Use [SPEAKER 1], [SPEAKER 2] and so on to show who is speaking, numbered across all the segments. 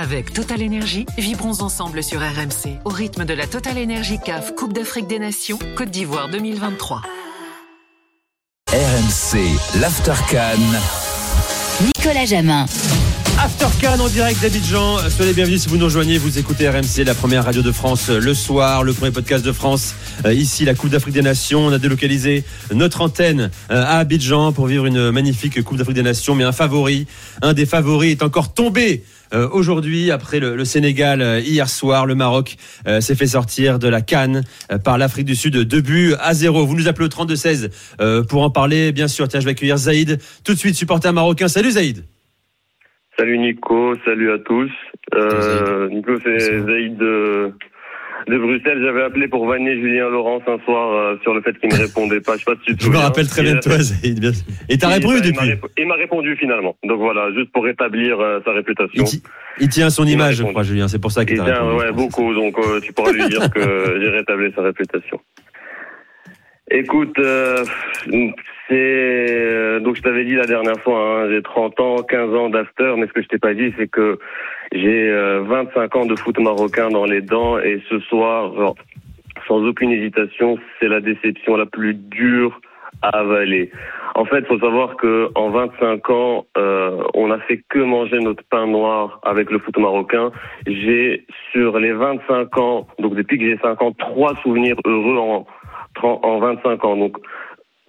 [SPEAKER 1] Avec Total Energy, vibrons ensemble sur RMC au rythme de la Total Energy CAF Coupe d'Afrique des Nations Côte d'Ivoire 2023.
[SPEAKER 2] RMC, l'Aftercan.
[SPEAKER 3] Nicolas Jamin.
[SPEAKER 4] Aftercan en direct d'Abidjan. Soyez les bienvenus si vous nous rejoignez. Vous écoutez RMC, la première radio de France le soir, le premier podcast de France. Euh, ici, la Coupe d'Afrique des Nations. On a délocalisé notre antenne euh, à Abidjan pour vivre une magnifique Coupe d'Afrique des Nations. Mais un favori, un des favoris est encore tombé euh, aujourd'hui, après le, le Sénégal euh, hier soir, le Maroc euh, s'est fait sortir de la Cannes euh, par l'Afrique du Sud, deux buts à zéro. Vous nous appelez au 32-16 euh, pour en parler, bien sûr. Tiens, je vais accueillir Zaïd, tout de suite supporter marocain. Salut Zaïd.
[SPEAKER 5] Salut Nico, salut à tous. Euh, Nico, c'est Zaïd de, Bruxelles. J'avais appelé pour vanner Julien Laurence un soir euh, sur le fait qu'il ne répondait pas. Je sais pas si tu te
[SPEAKER 4] Je me rappelle très bien de toi, Zaïd. bien sûr. Et t'as répondu
[SPEAKER 5] il
[SPEAKER 4] depuis.
[SPEAKER 5] Il m'a répondu finalement. Donc voilà, juste pour rétablir euh, sa réputation.
[SPEAKER 4] Il, ti- il tient son
[SPEAKER 5] Il
[SPEAKER 4] image, je crois, Julien. C'est pour ça qu'il t'a répondu.
[SPEAKER 5] ouais, beaucoup. Donc euh, tu pourras lui dire que j'ai rétabli sa réputation. Écoute, euh, c'est euh, donc je t'avais dit la dernière fois, hein, j'ai 30 ans, 15 ans d'after, mais ce que je t'ai pas dit, c'est que j'ai euh, 25 ans de foot marocain dans les dents et ce soir, genre, sans aucune hésitation, c'est la déception la plus dure à avaler. En fait, faut savoir que en 25 ans, euh, on a fait que manger notre pain noir avec le foot marocain. J'ai sur les 25 ans, donc depuis que j'ai 5 ans, trois souvenirs heureux en en 25 ans. Donc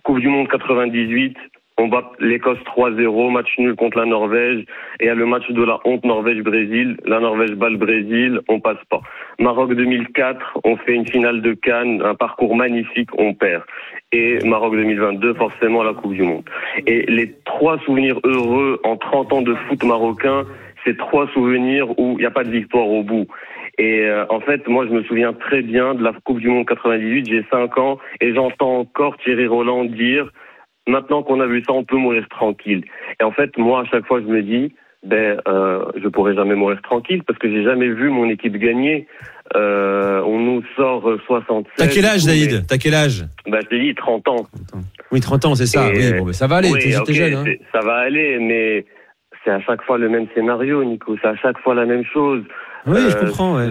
[SPEAKER 5] Coupe du Monde 98, on bat l'Écosse 3-0, match nul contre la Norvège, et a le match de la honte Norvège-Brésil. La Norvège bat le Brésil, on passe pas. Maroc 2004, on fait une finale de Cannes, un parcours magnifique, on perd. Et Maroc 2022, forcément la Coupe du Monde. Et les trois souvenirs heureux en 30 ans de foot marocain, c'est trois souvenirs où il n'y a pas de victoire au bout. Et euh, en fait, moi, je me souviens très bien de la Coupe du Monde 98. J'ai 5 ans et j'entends encore Thierry Roland dire maintenant qu'on a vu ça, on peut mourir tranquille. Et en fait, moi, à chaque fois, je me dis ben, euh, je pourrai jamais mourir tranquille parce que j'ai jamais vu mon équipe gagner. Euh, on nous sort euh, 67.
[SPEAKER 4] T'as quel âge,
[SPEAKER 5] mais-
[SPEAKER 4] Zaïd T'as quel âge
[SPEAKER 5] Ben, je t'ai dit 30 ans.
[SPEAKER 4] Oui, 30 ans, c'est ça.
[SPEAKER 5] Et,
[SPEAKER 4] Oui, bon, mais ça va aller.
[SPEAKER 5] Oui,
[SPEAKER 4] T'es jeune. Hein.
[SPEAKER 5] ça va aller, mais c'est à chaque fois le même scénario, Nico. C'est à chaque fois la même chose.
[SPEAKER 4] Oui, je
[SPEAKER 5] Euh,
[SPEAKER 4] comprends. Ouais.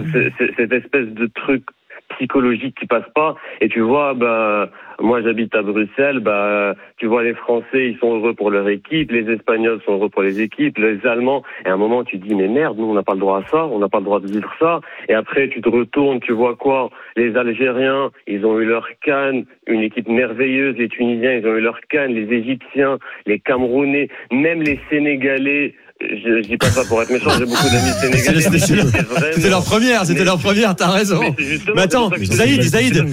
[SPEAKER 5] Cette espèce de truc psychologique qui passe pas. Et tu vois, bah, moi j'habite à Bruxelles, bah, tu vois les Français, ils sont heureux pour leur équipe, les Espagnols sont heureux pour les équipes, les Allemands. Et à un moment, tu dis, mais merde, nous on n'a pas le droit à ça, on n'a pas le droit de vivre ça. Et après, tu te retournes, tu vois quoi? Les Algériens, ils ont eu leur canne, une équipe merveilleuse. Les Tunisiens, ils ont eu leur canne. Les Égyptiens, les Camerounais, même les Sénégalais. Je, je dis pas ça pour être méchant, j'ai beaucoup d'amis sénégalais.
[SPEAKER 4] C'était-
[SPEAKER 5] mais
[SPEAKER 4] c'était-
[SPEAKER 5] c'est vraiment-
[SPEAKER 4] C'était leur première, c'était leur première, t'as raison.
[SPEAKER 5] mais
[SPEAKER 4] attends, Zaïd, Zaïd,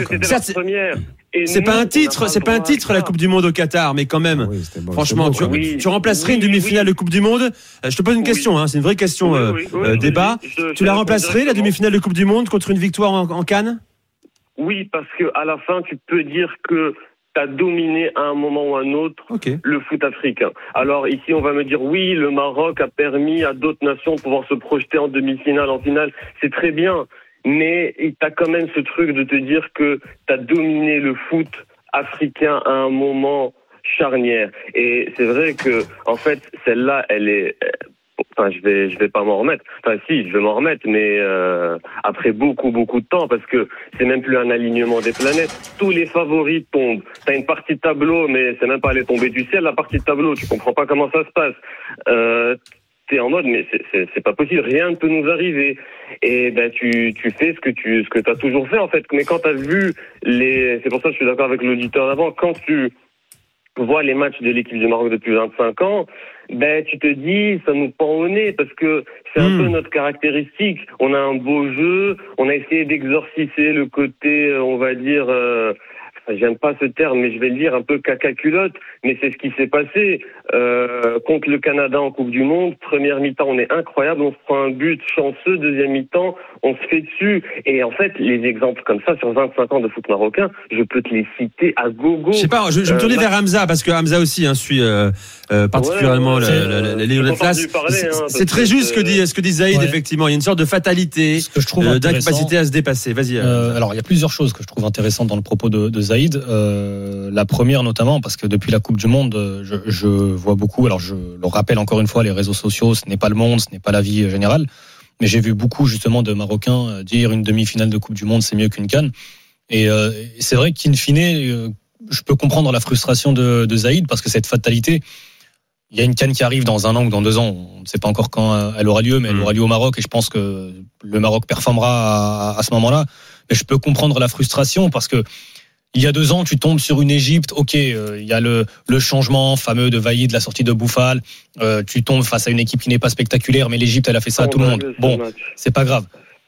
[SPEAKER 5] c'est
[SPEAKER 4] pas un titre, c'est pas un titre la. Coupe du Monde au Qatar, mais quand même.
[SPEAKER 6] Oui,
[SPEAKER 4] Franchement, tu,
[SPEAKER 6] beau,
[SPEAKER 5] Oui.
[SPEAKER 4] tu remplacerais une demi-finale
[SPEAKER 5] oui.
[SPEAKER 4] de Coupe du Monde Euh, Je te pose une
[SPEAKER 5] Oui.
[SPEAKER 4] question, hein, c'est une vraie question
[SPEAKER 5] Oui,
[SPEAKER 4] euh,
[SPEAKER 5] oui, oui,
[SPEAKER 4] euh, débat.
[SPEAKER 5] je- je-
[SPEAKER 4] Tu la remplacerais la demi-finale de Coupe du Monde contre une victoire en, en Cannes?
[SPEAKER 5] Oui, parce que à la fin, tu peux dire que as dominé à un moment ou à un autre le foot africain. Alors ici, on va me dire oui, le Maroc a permis à d'autres nations de pouvoir se projeter en demi-finale, en finale. C'est très bien, mais tu as quand même ce truc de te dire que tu as dominé le foot africain à un moment charnière. Et c'est vrai que, en fait, celle-là, elle est. Enfin, je vais, je vais pas m'en remettre. Enfin, si, je vais m'en remettre, mais euh, après beaucoup, beaucoup de temps, parce que c'est même plus un alignement des planètes. Tous les favoris tombent. T'as une partie de tableau, mais c'est même pas aller tomber du ciel la partie de tableau. Tu comprends pas comment ça se passe. Euh, T'es en mode, mais c'est pas possible. Rien ne peut nous arriver. Et ben tu, tu fais ce que tu, ce que t'as toujours fait en fait. Mais quand t'as vu les, c'est pour ça que je suis d'accord avec l'auditeur d'avant. Quand tu vois les matchs de l'équipe du Maroc depuis 25 ans, ben tu te dis ça nous pend au nez parce que c'est un
[SPEAKER 4] Hmm.
[SPEAKER 5] peu notre caractéristique. On a un beau jeu, on a essayé d'exorciser le côté, euh, on va dire, euh, j'aime pas ce terme, mais je vais le dire un peu caca culotte, mais c'est ce qui s'est passé euh, contre le Canada en Coupe du Monde. Première mi-temps, on est incroyable, on se prend un but chanceux. Deuxième mi-temps, on se fait dessus. Et en fait, les exemples comme ça sur 25 ans de foot marocain, je peux te les citer à gogo.
[SPEAKER 4] Je sais pas, je, me
[SPEAKER 5] Euh,
[SPEAKER 4] tourner
[SPEAKER 5] bah-
[SPEAKER 4] vers Hamza parce que Hamza aussi hein, suit euh, euh, particulièrement
[SPEAKER 5] Ouais,
[SPEAKER 4] la-
[SPEAKER 5] euh,
[SPEAKER 4] C'est-
[SPEAKER 5] hein,
[SPEAKER 4] très juste ce que dit, ce que dit Zaïd,
[SPEAKER 7] Ouais.
[SPEAKER 4] effectivement. Il y a une sorte de fatalité, euh, d'incapacité à se dépasser. Vas-y.
[SPEAKER 7] euh, alors il y a plusieurs choses que je trouve intéressantes dans le propos de, de Zaïd. Euh, la première notamment parce que depuis la Coupe du Monde, je, je vois beaucoup. Alors je le rappelle encore une fois, les réseaux sociaux, ce n'est pas le monde, ce n'est pas la vie générale. mais j'ai vu beaucoup justement de Marocains euh, dire une demi-finale de Coupe du Monde, c'est mieux qu'une canne. Et euh, c'est vrai qu'in fine, euh, je peux comprendre la frustration de, de Zaïd parce que cette fatalité, il y a une canne qui arrive dans un an ou dans deux ans. On ne sait pas encore quand elle aura lieu, mais elle
[SPEAKER 4] Mm.
[SPEAKER 7] aura lieu au Maroc et je pense que le Maroc performera à, à ce moment-là. Mais je peux comprendre la frustration parce que il y a deux ans, tu tombes sur une Égypte. Ok, euh, il y a le, le changement fameux de Vaïd, la sortie de Bouffal. Euh, tu tombes face à une équipe qui n'est pas spectaculaire, mais l'Égypte, elle a fait ça à tout le monde. Bon, c'est pas grave,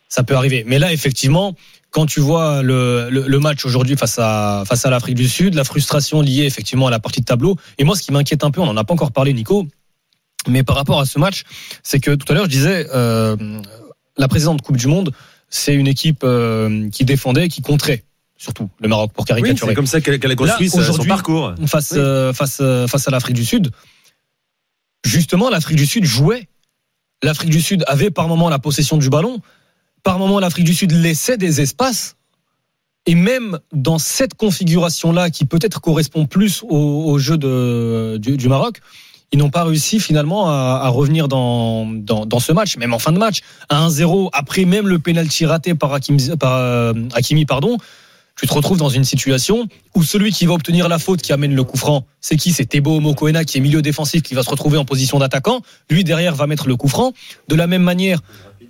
[SPEAKER 7] ça peut arriver. Mais là, effectivement, quand tu vois le, le, le match aujourd'hui face à face à l'Afrique du Sud, la frustration liée effectivement à la partie de tableau. Et moi, ce qui m'inquiète un peu, on n'en a pas encore parlé, Nico, mais par rapport à ce match, c'est que tout à l'heure je disais, euh, la précédente Coupe du Monde, c'est une équipe qui défendait, qui contrait, surtout le Maroc pour
[SPEAKER 4] Oui,
[SPEAKER 7] caricaturer
[SPEAKER 4] c'est comme ça qu'elle a construit
[SPEAKER 7] Là,
[SPEAKER 4] sa- son
[SPEAKER 7] aujourd'hui,
[SPEAKER 4] parcours.
[SPEAKER 7] face,
[SPEAKER 4] Oui.
[SPEAKER 7] euh, face, euh, face à l'Afrique du Sud. Justement, l'Afrique du Sud jouait. L'Afrique du Sud avait par moment la possession du ballon. Par moment, l'Afrique du Sud laissait des espaces. Et même dans cette configuration-là, qui peut-être correspond plus au, au jeu de, du, du Maroc, ils n'ont pas réussi finalement à, à revenir dans, dans, dans ce match, même en fin de match. À 1-0, après même le pénalty raté par, Hakim, par euh, Hakimi, pardon, tu te retrouves dans une situation où celui qui va obtenir la faute qui amène le coup franc, c'est qui? C'est Tebo Mokoena qui est milieu défensif qui va se retrouver en position d'attaquant. Lui derrière va mettre le coup franc. De la même manière,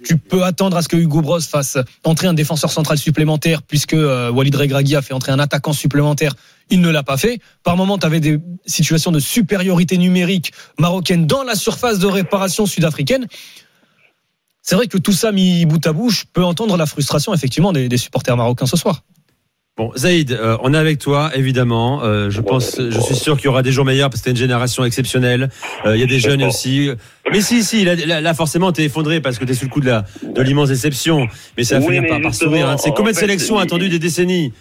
[SPEAKER 7] tu peux attendre à ce que Hugo Bros fasse entrer un défenseur central supplémentaire puisque euh, Walid Regragui a fait entrer un attaquant supplémentaire. Il ne l'a pas fait. Par moment, tu avais des situations de supériorité numérique marocaine dans la surface de réparation sud-africaine. C'est vrai que tout ça mis bout à bout, je peux entendre la frustration effectivement des, des supporters marocains ce soir.
[SPEAKER 4] Bon, Zaïd, euh, on est avec toi, évidemment. Euh, je pense, je suis sûr qu'il y aura des jours meilleurs parce que t'es une génération exceptionnelle. Euh, Il y a des jeunes aussi. Mais si, si, là, là, là, forcément, t'es effondré parce que t'es sous le coup de la, de l'immense déception. Mais ça va
[SPEAKER 5] Oui,
[SPEAKER 4] finir par, par sourire. hein. C'est
[SPEAKER 5] en
[SPEAKER 4] combien de sélections attendues des décennies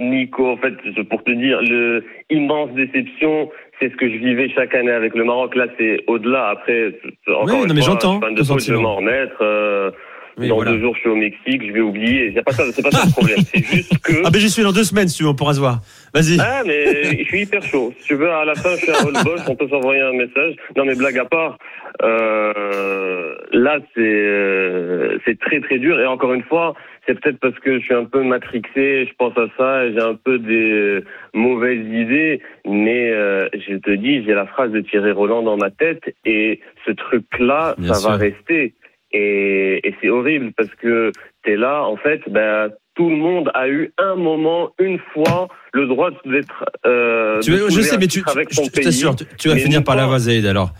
[SPEAKER 5] Nico, en fait, pour te dire, le immense déception, c'est ce que je vivais chaque année avec le Maroc. Là, c'est au-delà. Après, encore
[SPEAKER 4] Oui,
[SPEAKER 5] une
[SPEAKER 4] non, mais j'entends
[SPEAKER 5] je m'en remettre. Euh,
[SPEAKER 4] Oui,
[SPEAKER 5] dans
[SPEAKER 4] voilà.
[SPEAKER 5] deux jours, je suis au Mexique, je vais oublier. C'est pas ça, c'est pas ça le problème. C'est juste que.
[SPEAKER 4] Ah ben j'y suis dans deux semaines, si tu veux, on pourra se voir. Vas-y.
[SPEAKER 5] Ah, mais je suis hyper chaud. Si tu veux, à la fin, je fais un roll on peut s'envoyer un message. Non, mais blague à part, euh, là, c'est euh, c'est très très dur. Et encore une fois, c'est peut-être parce que je suis un peu matrixé, je pense à ça, et j'ai un peu des mauvaises idées. Mais euh, je te dis, j'ai la phrase de Thierry Roland dans ma tête, et ce truc-là,
[SPEAKER 4] Bien
[SPEAKER 5] ça va rester. Et, et c'est horrible parce que t'es là, en fait, ben tout le monde a eu un moment, une fois, le droit d'être. Euh,
[SPEAKER 4] Tu veux- je sais, mais tu,
[SPEAKER 5] avec
[SPEAKER 4] je t'assure, tu, tu vas
[SPEAKER 5] mais
[SPEAKER 4] finir par l'avoir, Zaïd, alors.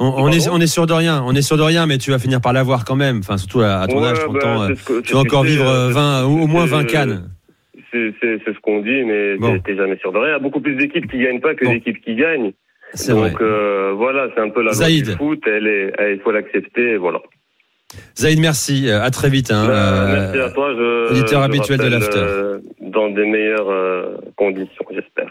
[SPEAKER 4] On, on est, on est sûr de rien, on est sûr de rien, mais tu vas finir par l'avoir quand même. Enfin, surtout à, à ton
[SPEAKER 5] Ouais,
[SPEAKER 4] âge,
[SPEAKER 5] bah,
[SPEAKER 4] 30 ans.
[SPEAKER 5] c'est ce que-
[SPEAKER 4] Tu vas encore vivre euh,
[SPEAKER 5] c'est-
[SPEAKER 4] 20, au moins
[SPEAKER 5] c'est-
[SPEAKER 4] 20 cannes.
[SPEAKER 5] C'est ce qu'on dit, mais
[SPEAKER 4] Bon.
[SPEAKER 5] t'es- jamais sûr de rien. Il y a beaucoup plus d'équipes qui gagnent pas que
[SPEAKER 4] Bon.
[SPEAKER 5] d'équipes qui gagnent.
[SPEAKER 4] C'est vrai.
[SPEAKER 5] Donc euh, voilà, c'est un peu la loi du foot. Elle est, elle- il faut l'accepter. Voilà.
[SPEAKER 4] Zaïd, merci. euh, À très vite. hein.
[SPEAKER 5] Bah,
[SPEAKER 4] Euh,
[SPEAKER 5] merci à toi. Je,
[SPEAKER 4] auditeur
[SPEAKER 5] je
[SPEAKER 4] habituel de l'After.
[SPEAKER 5] euh, dans des meilleures euh, conditions, j'espère.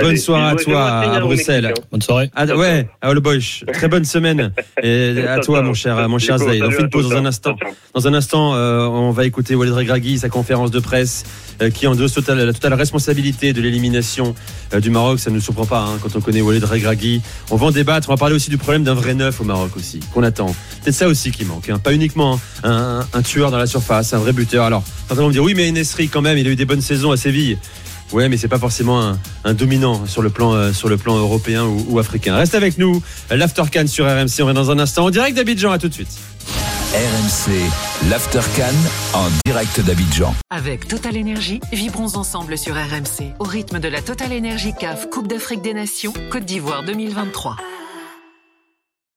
[SPEAKER 4] Bonne soirée à toi à Bruxelles.
[SPEAKER 5] Hein.
[SPEAKER 7] Bonne soirée.
[SPEAKER 4] Ah, ouais, à Bosch. Très bonne semaine. Et à toi, mon cher, mon cher Zaïd. On fait une pause dans un
[SPEAKER 5] hein.
[SPEAKER 4] instant. Dans un instant, euh, on va écouter Walid Regragui, sa conférence de presse, euh, qui endosse total, la totale responsabilité de l'élimination euh, du Maroc. Ça ne nous surprend pas hein, quand on connaît Walid Regragui. On va en débattre. On va parler aussi du problème d'un vrai neuf au Maroc aussi, qu'on attend. C'est ça aussi qui manque. hein. Pas uniquement un, un tueur dans la surface, un vrai buteur. Alors, certains vont me dire oui, mais Nesri quand même, il a eu des bonnes saisons à Séville. Ouais, mais c'est pas forcément un, un dominant sur le plan euh, sur le plan européen ou, ou africain. Reste avec nous, l'After Can sur RMC. On revient dans un instant en direct d'Abidjan. À tout de suite.
[SPEAKER 2] RMC, l'Aftercan en direct d'Abidjan.
[SPEAKER 1] Avec Total Énergie, vibrons ensemble sur RMC au rythme de la Total Énergie CAF Coupe d'Afrique des Nations Côte d'Ivoire 2023.